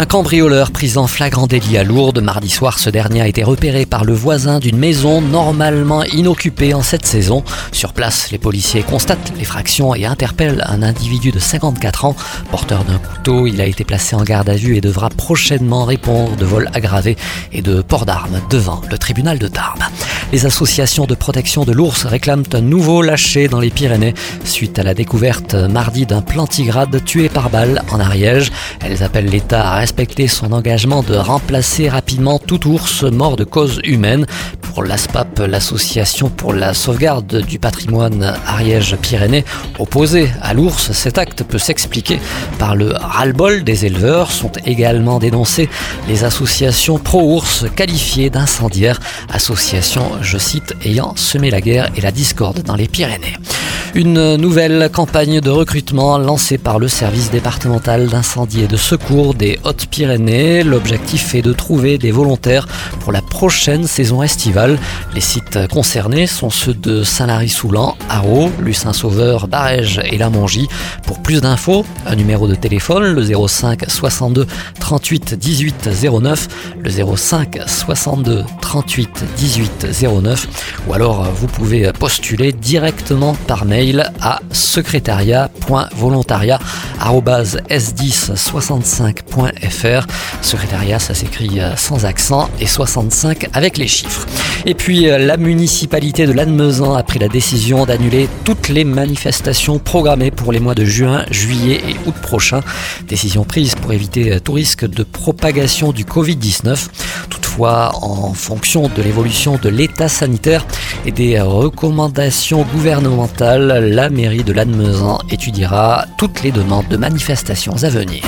Un cambrioleur pris en flagrant délit à Lourdes mardi soir, ce dernier a été repéré par le voisin d'une maison normalement inoccupée en cette saison. Sur place, les policiers constatent l'effraction et interpellent un individu de 54 ans, porteur d'un couteau. Il a été placé en garde à vue et devra prochainement répondre de vol aggravé et de port d'armes devant le tribunal de Tarbes. Les associations de protection de l'ours réclament un nouveau lâcher dans les Pyrénées suite à la découverte mardi d'un plantigrade tué par balle en Ariège. Elles appellent l'État à respecter son engagement de remplacer rapidement tout ours mort de cause humaine. Pour l'ASPAP, l'association pour la sauvegarde du patrimoine Ariège-Pyrénées, opposée à l'ours, cet acte peut s'expliquer par le ras-le-bol des éleveurs. Sont également dénoncées les associations pro-ours qualifiées d'incendiaires, associations, je cite, ayant semé la guerre et la discorde dans les Pyrénées. Une nouvelle campagne de recrutement lancée par le service départemental d'incendie et de secours des Hautes-Pyrénées. L'objectif est de trouver des volontaires pour la prochaine saison estivale. Les sites concernés sont ceux de Saint-Lary-Soulan, Haro, Lucin-Sauveur, Barège et La Mongie. Pour plus d'infos, un numéro de téléphone, le 05 62 38 18 09, le 05 62 38 18 09, ou alors vous pouvez postuler directement par mail à secrétariat.volontariat.s1065.fr. Secrétariat, ça s'écrit euh, sans accent et 65 avec les chiffres. Et puis euh, la municipalité de Lannemezan a pris la décision d'annuler toutes les manifestations programmées pour les mois de juin, juillet et août prochains. Décision prise pour éviter euh, tout risque de propagation du Covid-19 en fonction de l'évolution de l'état sanitaire et des recommandations gouvernementales, la mairie de Lannemezan étudiera toutes les demandes de manifestations à venir.